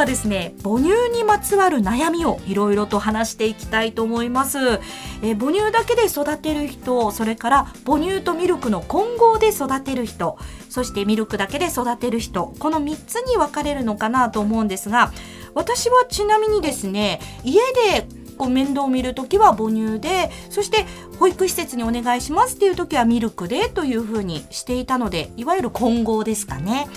はですね母乳にまつわる悩みをいろいろと話していきたいと思います、え、母乳だけで育てる人それから母乳とミルクの混合で育てる人そしてミルクだけで育てる人この3つに分かれるのかなと思うんですが私はちなみにですね家でこう面倒を見るときは母乳でそして保育施設にお願いしますっていう時はミルクでというふうにしていたのでいわゆる混合ですかね。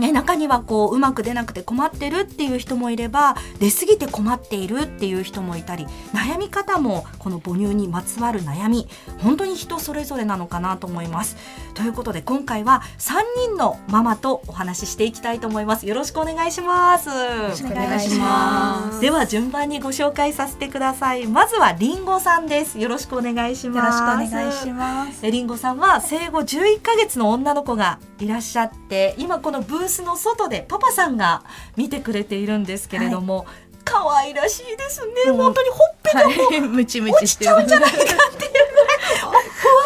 ね、中にはこううまく出なくて困ってるっていう人もいれば出過ぎて困っているっていう人もいたり悩み方もこの母乳にまつわる悩み本当に人それぞれなのかなと思います。ということで今回は3人のママとお話ししていきたいと思います。よろしくお願いします。よろしくお願いします。では順番にご紹介させてください。まずはりんごさんです。よろしくお願いします。よろしくお願いします。りんごさんは生後11ヶ月の女の子がいらっしゃって今このブースの外でパパさんが見てくれているんですけれども、はい、可愛らしいですね、本当にほっぺがもう、はい、ムチムチしちゃうんじゃないかっていうぐらい。ふわ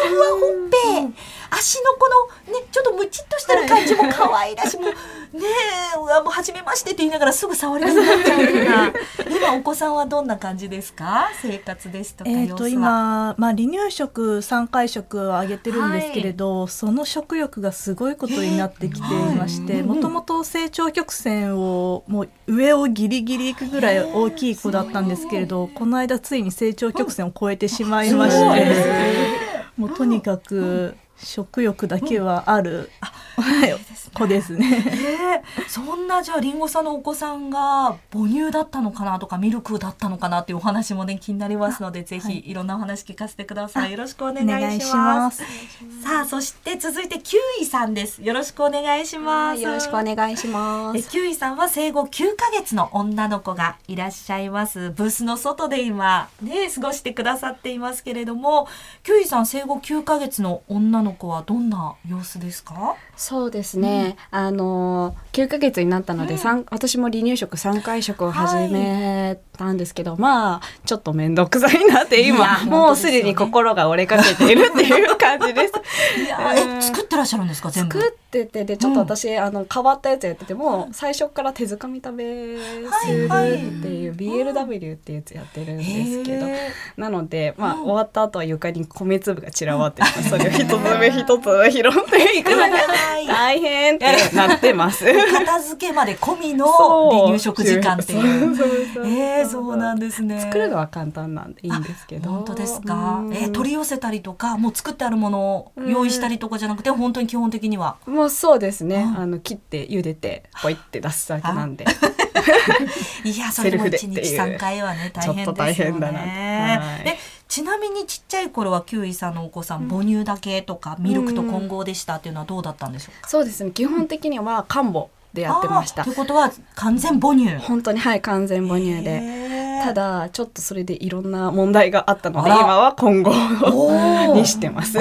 ふわほっぺ、足のこのねちょっとムチっとしてる感じも可愛らしい。もうねえもう初めましてって言いながらすぐ触りたくなっちゃうような。今お子さんはどんな感じですか？生活ですとか えっ、と今まあ離乳食3回食をあげてるんですけれど、はい、その食欲がすごいことになってきていましてもともと成長曲線をもう上をギリギリいくぐらい大きい子だったんですけれどこの間ついに成長曲線を超えてしまいまして、もうとにかく食欲だけはある、子ですね。えー、そんなじゃありんごさんのお子さんが母乳だったのかなとかミルクだったのかなっていうお話もね気になりますのでぜひいろんなお話聞かせてください。よろしくお願いします。さあそして続いてキウイさんです。よろしくお願いします。よろしくお願いします。キウイさんは生後9ヶ月の女の子がいらっしゃいます。ブースの外で今ね過ごしてくださっていますけれども、キウイさん生後9ヶ月の女の子はどんな様子ですか？そうですね、うん、あの9ヶ月になったので、うん、私も離乳食3回食を始めたんですけど、はい、まあちょっと面倒くさいなって今、もうすでに心が折れかけているっていう感じです。いや、え作ってらっしゃるんですか全部？作っててでちょっと私、うん、あの変わったやつやってても最初から手づかみ食べするっていう、BLW ってい。うやつやってるんですけど、なのでまあ終わった後は床に米粒が散らばって それを一つ目一つ拾っていくのが大変。ってなってます。片付けまで込みの離乳食時間っていう。えー、そうなんですね。作るのは簡単なんでいいんですけど。本当ですか？えー、取り寄せたりとか、もう作ってあるものを用意したりとかじゃなくて、本当に基本的には？もうそうですね。あの切って茹でてポイって出すだけなんで。いやそれも一日三回はね大変ですよね。ちなみにちっちゃい頃はキウイさんのお子さん、母乳だけとかミルクと混合でしたっていうのはどうだったんでしょうか？そうですね。基本的には漢母でやってました。ということは完全母乳。本当にはい完全母乳で。ただちょっとそれでいろんな問題があったので今は混合 にしてます。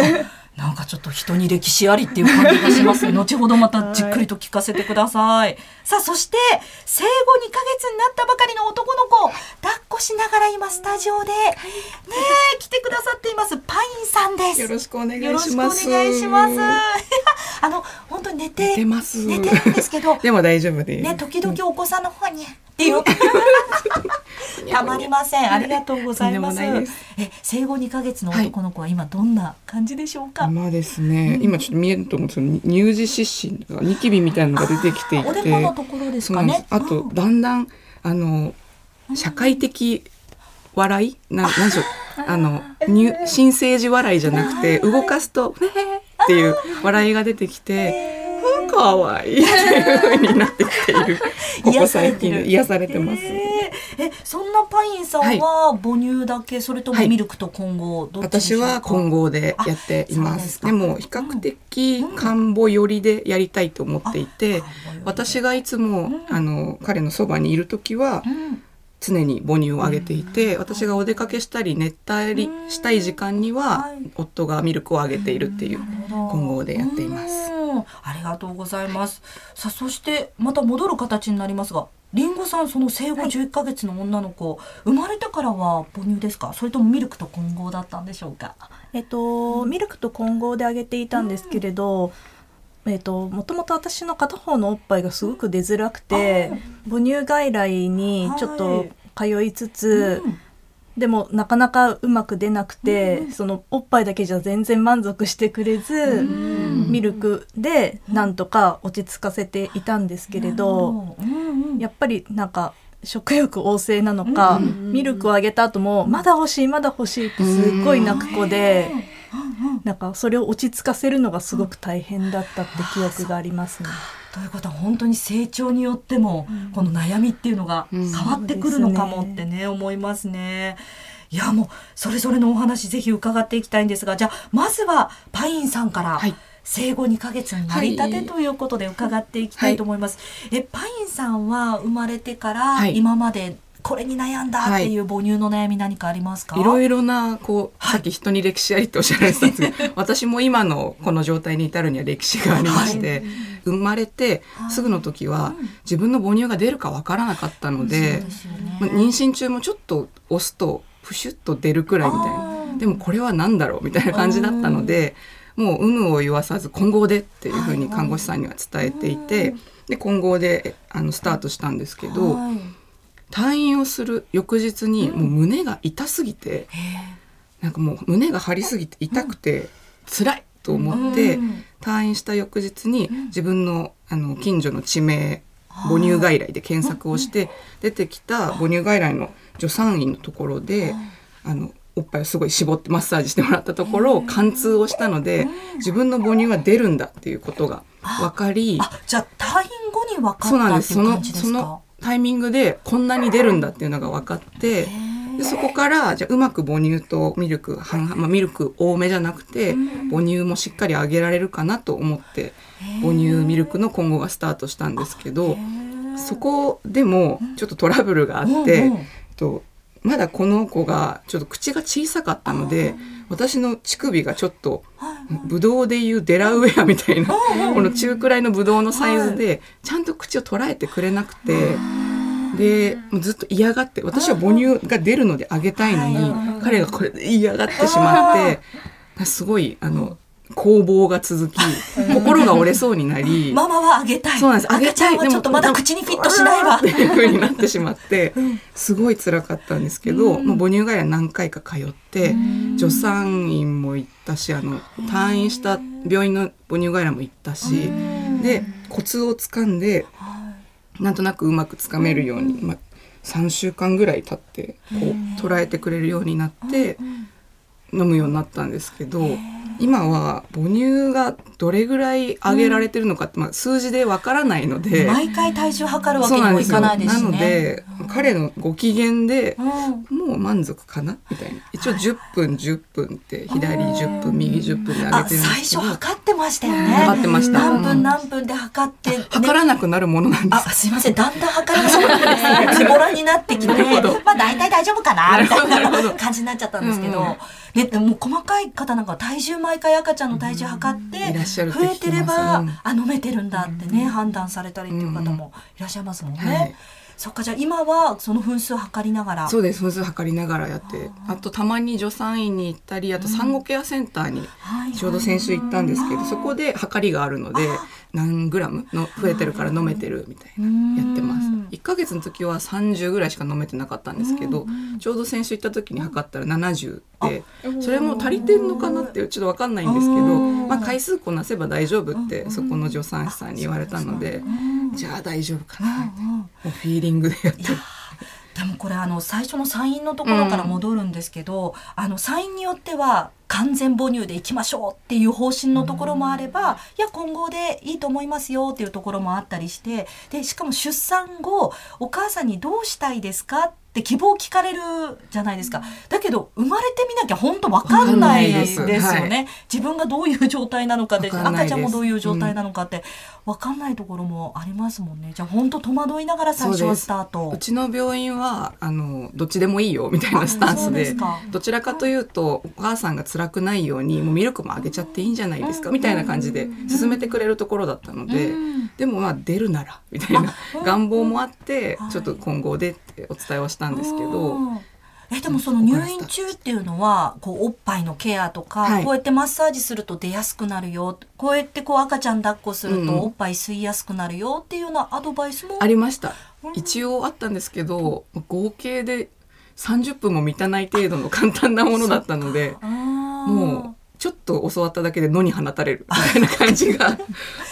なんかちょっと人に歴史ありっていう感じがします 後ほどまたじっくりと聞かせてください。さあ、そして、生後2ヶ月になったばかりの男の子、抱っこしながら今スタジオで、ね来てくださっています、パインさんです。よろしくお願いします。よろしくお願いします。あの、本当に寝て、寝ます寝てるんですけど、でも大丈夫です。ね、時々お子さんの方に、っていう。たまりません。ありがとうございます。え、生後2ヶ月の男の子は今どんな感じでしょうか？今ですね、今ちょっと見えると思うんですけど、乳児湿疹とかニキビみたいなのが出てきていて、ところですかね？あと、だんだんあの社会的笑い？ななんでしょう。あの新生児笑いじゃなくて動かすと「へーっていう笑いが出てきて。かわいいっていう風になってきている。ここ最近癒されてます。えそんなパインさんは母乳だけ、はい、それともミルクと混合、私は混合でやっています。でも比較的漢母寄りでやりたいと思っていて、うん、私がいつも、あの彼のそばにいる時は、常に母乳をあげていて、私がお出かけしたり熱帯したい時間には、夫がミルクをあげているっていう混合でやっています。ありがとうございます。さあそしてまた戻る形になりますが、りんごさんその生後11ヶ月の女の子、はい、生まれてからは母乳ですか？それともミルクと混合だったんでしょうか？えっと、ミルクと混合であげていたんですけれど、えーと、もともと私の片方のおっぱいがすごく出づらくて母乳外来にちょっと通いつつ、はいでもなかなかうまく出なくて、うん、そのおっぱいだけじゃ全然満足してくれず、うん、ミルクでなんとか落ち着かせていたんですけれど、うん、やっぱりなんか食欲旺盛なのか、ミルクをあげた後もまだ欲しいまだ欲しいってすっごい泣く子で。なんかそれを落ち着かせるのがすごく大変だったって記憶がありますね。ということ？は本当に成長によっても、この悩みっていうのが変わってくるのかもってね、思いますね。いやもうそれぞれのお話ぜひ伺っていきたいんですがじゃあまずはパインさんから、はい。生後2ヶ月になりたてということで伺っていきたいと思います。はい、えパインさんは生まれてから今までこれに悩んだっていう母乳の悩み何かありますか、はい、いろいろなこう、さっき人に歴史ありっておっしゃられてたんですけど 私も今のこの状態に至るには歴史がありまして、はい、生まれてすぐの時は自分の母乳が出るかわからなかったので、ま妊娠中もちょっと押すとプシュッと出るくらいみたいな。でもこれは何だろうみたいな感じだったのでもう有無を言わさず混合でっていうふうに看護師さんには伝えていてで混合であのスタートしたんですけど。退院をする翌日にもう胸が痛すぎて、なんかもう胸が張りすぎて痛くて辛いと思って、退院した翌日に自分のあの近所の地名母乳外来で検索をして出てきた母乳外来の助産院のところであのおっぱいをすごい絞ってマッサージしてもらったところ貫通をしたので自分の母乳は出るんだっていうことが分かりじゃあ退院後に分かったそうなんです。そのそのタイミングでこんなに出るんだっていうのが分かってでそこからじゃうまく母乳とミルク半々、まあ、ミルク多めじゃなくて母乳もしっかりあげられるかなと思って母乳ミルクの今後がスタートしたんですけどそこでもちょっとトラブルがあって、とまだこの子がちょっと口が小さかったので私の乳首がちょっとブドウでいうデラウェアみたいなこの中くらいのブドウのサイズでちゃんと口を捉えてくれなくて。でずっと嫌がって私は母乳が出るのであげたいのに彼がこれで嫌がってしまって すごいあの攻防が続き心が折れそうになりママはあげたい。そうなんです。あげちゃい。ちょっとまだ口にフィットしないわ。っていう風になってしまってすごい辛かったんですけど、まあ、母乳外来何回か通って助産院も行ったしあの退院した病院の母乳外来も行ったしでコツをつかんでなんとなくうまくつかめるように、まあ、3週間ぐらい経ってこう捉えてくれるようになって飲むようになったんですけど。今は母乳がどれぐらい上げられてるのかって、まあ、数字でわからないので。毎回体重測るわけにもいかないですね。なので、彼のご機嫌で、もう満足かなみたいな。一応10分10分って左10分右10分で上げてるんですけど。最初測ってましたよね。測ってました。何分何分で測って、ね、測らなくなるものなんです。あすいません。だんだん測らなくなって ズボラになってきてまあ大体大丈夫かなみたいな感じになっちゃったんですけど、うん。うんね、もう細かい方なんか体重毎回赤ちゃんの体重測って増えてれば、うん、あ飲めてるんだってね、判断されたりっていう方もいらっしゃいますもんね。はい。そっかじゃあ今はその分数測りながら。そうです。分数測りながらやってあとたまに助産院に行ったりあと産後ケアセンターにちょうど先週行ったんですけど、そこで測りがあるので何グラムの増えてるから飲めてるみたいなやってます。1ヶ月の時は30ぐらいしか飲めてなかったんですけどちょうど先週行った時に測ったら70でそれも足りてんのかなってちょっと分かんないんですけど、まあ、回数こなせば大丈夫ってそこの助産師さんに言われたのでじゃあ大丈夫かなってもうフィーリングでやってる。でもこれあの最初のサインのところから戻るんですけど、うん、あのサインによっては完全母乳でいきましょうっていう方針のところもあれば、うん、いや今後でいいと思いますよっていうところもあったりしてでしかも出産後お母さんにどうしたいですかってって希望聞かれるじゃないですか。だけど生まれてみなきゃ本当わかんないですよね、はい、自分がどういう状態なのかで赤ちゃんもどういう状態なのかってわかんないところもありますもんね。じゃあ本当戸惑いながら最初はスタート。うちの病院はあのどっちでもいいよみたいなスタンスで。どちらかというとお母さんが辛くないようにもうミルクもあげちゃっていいんじゃないですかみたいな感じで進めてくれるところだったので、でもまあ出るならみたいな願望もあってちょっと今後でってお伝えをしたんですけど。えでもその入院中っていうのはこうおっぱいのケアとか、はい、こうやってマッサージすると出やすくなるよこうやってこう赤ちゃん抱っこするとおっぱい吸いやすくなるよっていうようなアドバイスも、ありました、一応あったんですけど合計で30分も満たない程度の簡単なものだったのでもうちょっと教わっただけで野に放たれるみたいな感じが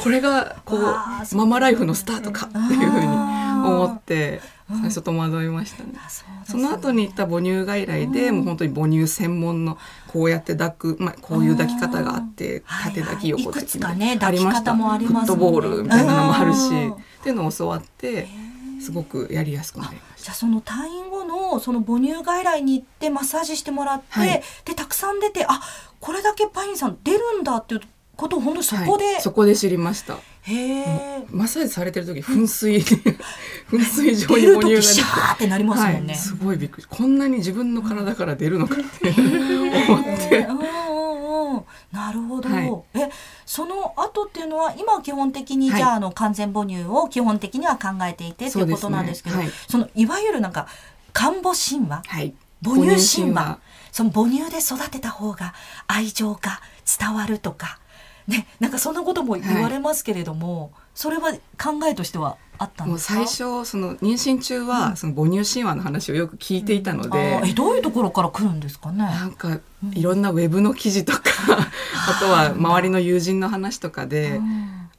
これがこうママライフのスタートかっていうふうに思って最初戸惑いましたね。その後に行った母乳外来で、もう本当に母乳専門のこうやって抱く、まあ、こういう抱き方があって縦抱き横抱きありました、ね、フットボールみたいなのもあるしっていうのを教わってすごくやりやすくなりました。じゃあその退院後のその母乳外来に行ってマッサージしてもらって、はい、でたくさん出てあこれだけパインさん出るんだっていうことを本当そこで、はい、そこで知りました。へえ。マッサージされてる時噴水噴水状に母乳がシャーってなりますもんね、はい、すごいびっくり。こんなに自分の体から出るのかって思って。なるほど、っていうのは今は基本的に、じゃああの完全母乳を基本的には考えていてっていうことなんですけどはい、そのいわゆるなんか看母神話、はい、母乳神話。その母乳で育てた方が愛情が伝わるとかねなんかそんなことも言われますけれども、はい、それは考えとしてはあったんですか？最初その妊娠中は、その母乳神話の話をよく聞いていたので、うん、えどういうところから来るんですかね？なんかいろんなウェブの記事とか、あとは周りの友人の話とかで、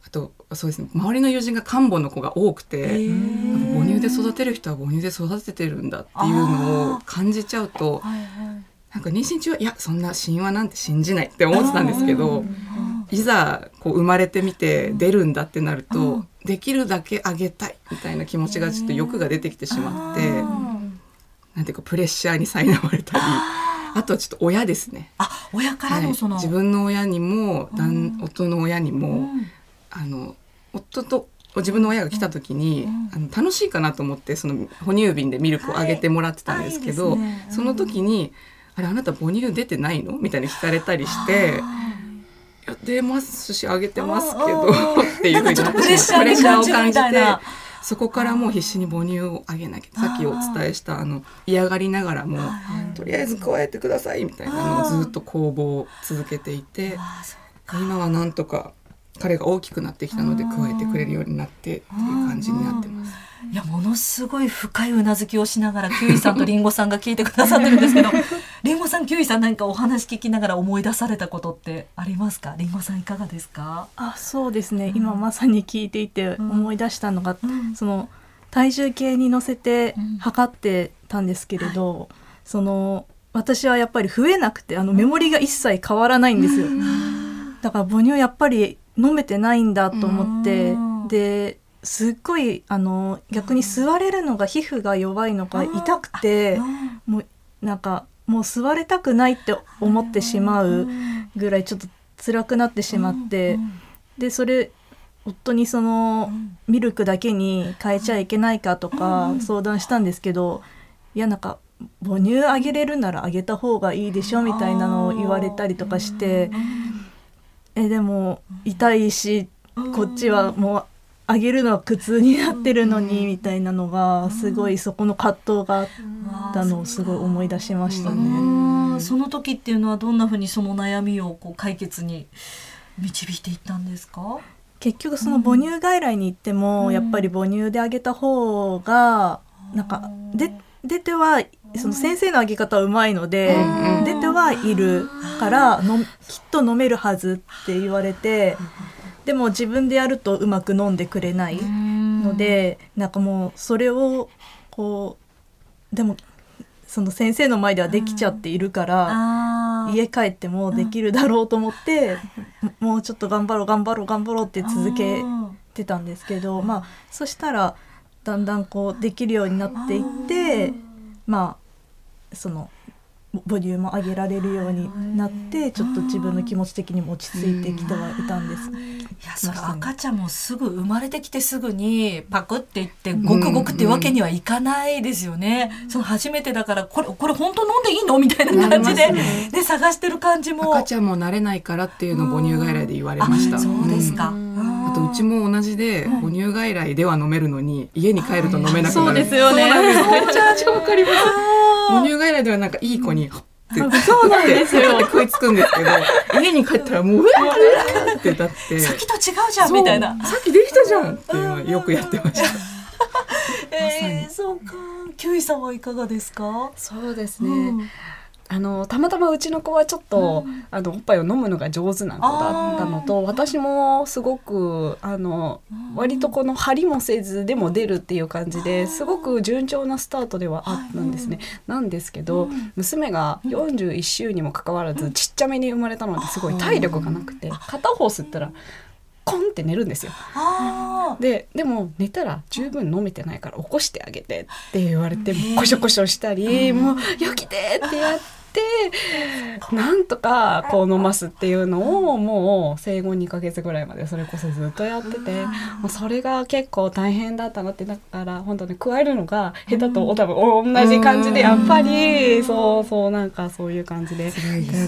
あとそうですね。周りの友人が看護の子が多くて母乳で育てる人は母乳で育ててるんだっていうのを感じちゃうと、はいはい、なんか妊娠中はいやそんな神話なんて信じないって思ってたんですけど。いざこう生まれてみて出るんだってなると、できるだけあげたいみたいな気持ちがちょっと欲が出てきてしまって、なんていうかプレッシャーに苛まれたり。あとはちょっと親ですね。あ、親からのその、はい、自分の親にも、旦夫の親にも、あの夫と自分の親が来た時に、あの楽しいかなと思ってその哺乳瓶でミルクをあげてもらってたんですけど、その時に「あれあなた母乳出てないの?」みたいに聞かれたりして。や出ますしあげてますけどっていうふうにプレッシャーを感じてそこからもう必死に母乳をあげなきゃさっきお伝えしたあの嫌がりながらもとりあえず加えてくださいみたいなのをずっと攻防を続けていて今はなんとか彼が大きくなってきたので加えてくれるようになってっていう感じになってます。いやものすごい深いうなずきをしながらキュウイさんとリンゴさんが聞いてくださってるんですけど リンゴさんキュウイさん何かお話聞きながら思い出されたことってありますか？リンゴさんいかがですか？あそうですね、うん、今まさに聞いていて思い出したのが、うん、その体重計に乗せて測ってたんですけれど、うんはい、その私はやっぱり増えなくてあのメモリが一切変わらないんですよ。だから母乳やっぱり飲めてないんだと思ってですっごいあの逆に座れるのが皮膚が弱いのか痛くてもうなんかもう座れたくないって思ってしまうぐらいちょっと辛くなってしまってでそれ夫にそのミルクだけに変えちゃいけないかとか相談したんですけどいやなんか母乳あげれるならあげた方がいいでしょみたいなのを言われたりとかしてえでも痛いしこっちはもうあげるのは苦痛になってるのにみたいなのがすごいそこの葛藤があったのをすごい思い出しましたね。その時っていうのはどんなふうにその悩みをこう解決に導いていったんですか？結局その母乳外来に行っても、やっぱり母乳であげた方がなんかで出てはその先生のあげ方はうまいので、出てはいるからのきっと飲めるはずって言われて。でも自分でやるとうまく飲んでくれないのでなんかもうそれをこうでもその先生の前ではできちゃっているから家帰ってもできるだろうと思って もうちょっと頑張ろう頑張ろう頑張ろうって続けてたんですけどまあそしたらだんだんこうできるようになっていってまあそのボリューム上げられるようになってちょっと自分の気持ち的にも落ち着いてきてはいたんです。いやそれ赤ちゃんもすぐ生まれてきてすぐにパクっていってごくごくってわけにはいかないですよね。その初めてだからこれこれ本当飲んでいいの？みたいな感じで、ね、で探してる感じも赤ちゃんも慣れないからっていうのを母乳外来で言われました。そうですか。あとうちも同じで母乳外来では飲めるのに家に帰ると飲めなくなる。そうですよね。めちゃめちゃわかります。母乳外来ではなんかいい子に、はって。そうなんですよ。食いつくんですけど 家に帰ったらもううわーってだって。さっきと違うじゃんみたいな。さっきできたじゃんっていうのはよくやってました。えー、そうか。キュウイさんはいかがですか？そうですね、うんあのたまたまうちの子はちょっと、あのおっぱいを飲むのが上手な子だったのと私もすごくあの割とこの張りもせずでも出るっていう感じですごく順調なスタートではあったんですね。なんですけど娘が41週にもかかわらずちっちゃめに生まれたのですごい体力がなくて片方吸ったらコンって寝るんですよ。あででも寝たら十分飲めてないから起こしてあげてって言われてコショコショしたり「もう起きて!」ってやって。なんとかこう飲ますっていうのをもう生後2ヶ月ぐらいまでそれこそずっとやっててもうそれが結構大変だったなってだから本当に加えるのが下手と多分同じ感じでやっぱりそうそうなんかそういう感じで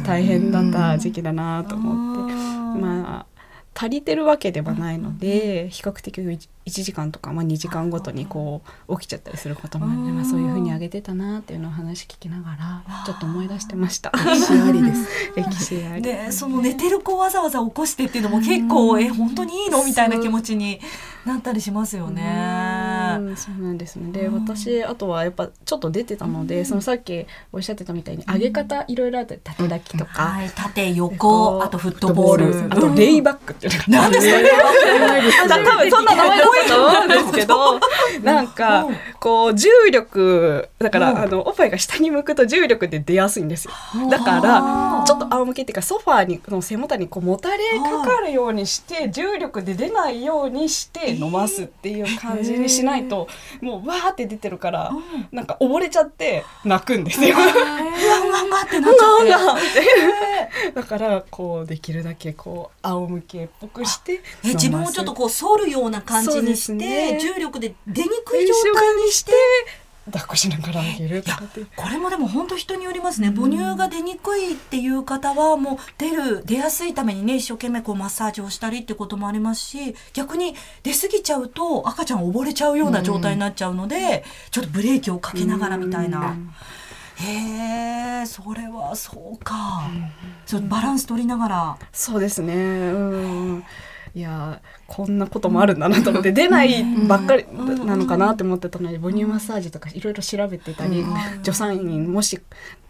大変だった時期だなと思って。まあ足りてるわけではないので比較的1時間とか、まあ、2時間ごとにこう起きちゃったりすることもあるので、まあ、そういうふうに上げてたなっていうのを話聞きながらちょっと思い出してました。歴史ありです。歴史あり。でその寝てる子わざわざ起こしてっていうのも結構え本当にいいの？みたいな気持ちになったりしますよね。うん。そうなんですね。で私あとはやっぱちょっと出てたので、そのさっきおっしゃってたみたいに上げ方いろいろあって縦抱きとか、はい、縦横あとフットボール。あとレイバックっていうのがなんですかね。多分そんな名前と思うんですけどなんかこう重力だからあのおっぱいが下に向くと重力で出やすいんですよ。だからちょっと仰向けっていうかソファーにの背もたれにこうもたれかかるようにして重力で出ないようにして飲ますっていう感じにしないともうわーって出てるからなんか溺れちゃって泣くんですよ。だからこうできるだけこう仰向けっぽくしてえ自分をちょっとこう反るような感じにして、ね。重力で出にくい状態にして抱っこしながらあげるこれもでも本当人によりますね。母乳が出にくいっていう方はもう出る出やすいためにね一生懸命こうマッサージをしたりってこともありますし逆に出過ぎちゃうと赤ちゃん溺れちゃうような状態になっちゃうので、ちょっとブレーキをかけながらみたいな。へえそれはそうか、ちょっとバランス取りながら。そうですね。うんいやこんなこともあるんだなと思って出ないばっかりなのかなって思ってたので母乳マッサージとかいろいろ調べてたり助産院もし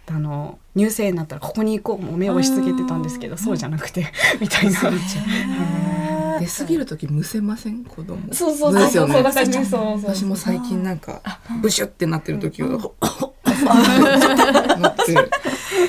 あの乳腺になったらここに行こうもう目を押し付けてたんですけどそうじゃなくて みたいな。出過ぎる時むせません？子供。そうそうそうそう私も最近なんかブシュってなってる時は なって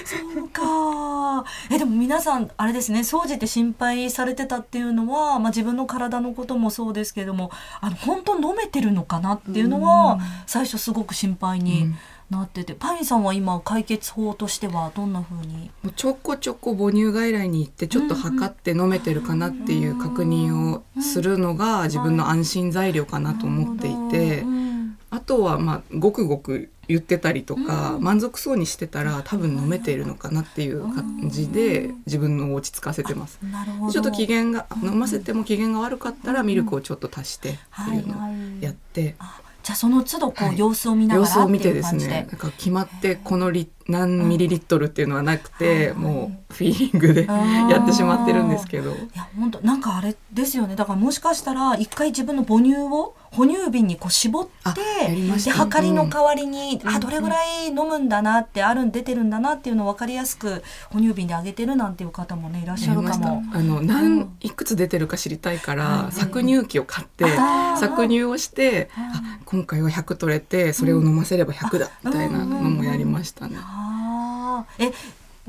そうか。えでも皆さんあれですね掃除って心配されてたっていうのは、まあ、自分の体のこともそうですけれどもあの本当飲めてるのかなっていうのは最初すごく心配になってて、パインさんは今解決法としてはどんな風に？もうちょこちょこ母乳外来に行ってちょっと測って飲めてるかなっていう確認をするのが自分の安心材料かなと思っていてうん。あとはまあごくごく言ってたりとか満足そうにしてたら多分飲めているのかなっていう感じで自分の落ち着かせてます。なるほど。ちょっと機嫌が飲ませても機嫌が悪かったらミルクをちょっと足してってい。うのをやって。あじゃあその都度こうはい。様子を見ながら様子を見っててですねなんか決まってこのリ何ミリリットルっていうのはなくてもうフィーリングでやってしまってるんですけど。いや本当なんかあれですよね。だからもしかしたら一回自分の母乳を哺乳瓶にこう絞ってでた測りの代わりに、あどれぐらい飲むんだなってあるん出てるんだなっていうのを分かりやすく哺乳瓶であげてるなんていう方もねいらっしゃるかも。あの何いくつ出てるか知りたいから搾乳機を買って搾乳をしてあ今回は100取れてそれを飲ませれば100だみたいなのもやりましたね。あーえ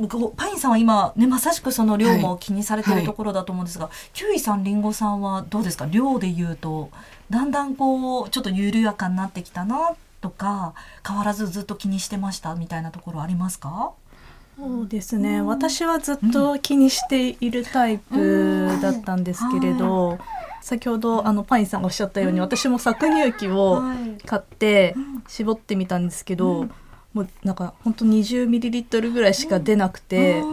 こうパインさんは今ねまさしくその量も気にされてるはいところだと思うんですが、キュウイさんリンゴさんはどうですか？量で言うとだんだんこうちょっと緩やかになってきたなとか変わらずずっと気にしてましたみたいなところありますか？そうですね。私はずっと気にしているタイプだったんですけれど、先ほどあのパインさんがおっしゃったように、私も搾乳機を買って絞ってみたんですけど、もうなんか本当20ミリリットルぐらいしか出なくて、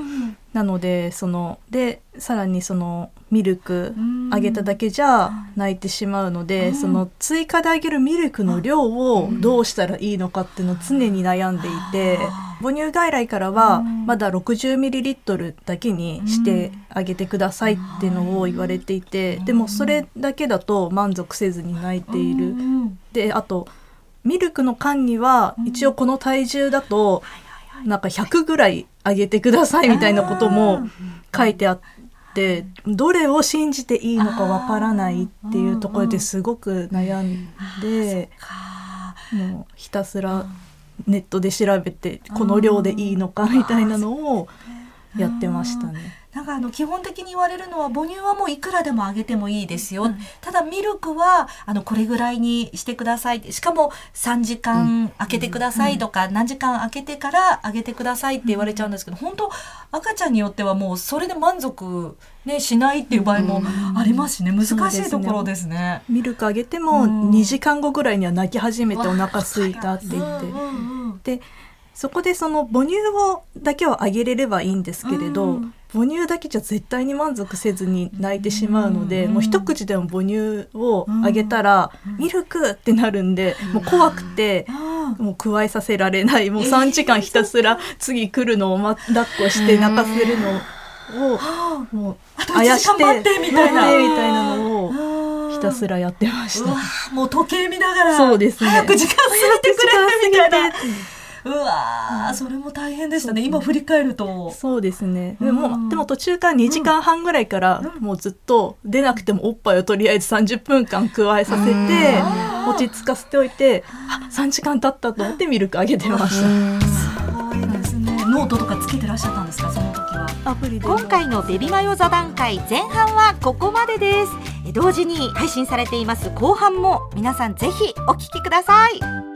なのでそのでさらにそのミルクあげただけじゃ泣いてしまうので、その追加であげるミルクの量をどうしたらいいのかっていうのを常に悩んでいて、母乳外来からはまだ 60ml だけにしてあげてくださいっていうのを言われていて、でもそれだけだと満足せずに泣いている。であとミルクの缶には一応この体重だとなんか100ぐらいあげてくださいみたいなことも書いてあってどれを信じていいのかわからないっていうところですごく悩んでもうひたすらネットで調べてこの量でいいのかみたいなのをやってましたね。なんかあの基本的に言われるのは母乳はもういくらでもあげてもいいですよ、うん、ただミルクはあのこれぐらいにしてください。しかも3時間空けてくださいとか、うん、何時間空けてからあげてくださいって言われちゃうんですけど、本当赤ちゃんによってはもうそれで満足、ね、しないっていう場合もありますしね、難しいところですね。ミルクあげても2時間後ぐらいには泣き始めてお腹すいたって言って。でそこでその母乳をだけをあげれればいいんですけれど、うん、母乳だけじゃ絶対に満足せずに泣いてしまうので、うん、もう一口でも母乳をあげたら、うん、ミルクってなるんで、もう怖くて、もう加えさせられない。もう3時間ひたすら次来るのを、ま、抱っこして泣かせるのを、もうあやして待ってみたいな。みたいなのをひたすらやってました。もう時計見ながらそうですね。早く時間過ぎてくれみたいな。うわ、うん、それも大変でしたね。今振り返ると。そうですね。でも、うん、でも途中から2時間半ぐらいから、もうずっと出なくてもおっぱいをとりあえず30分間加えさせて、落ち着かせておいてあ3時間経ったと思ってミルクあげてました。すごいですね。ノートとかつけてらっしゃったんですかその時は。アプリ今回のベビマヨ座談会前半はここまでです。同時に配信されています後半も皆さんぜひお聞きください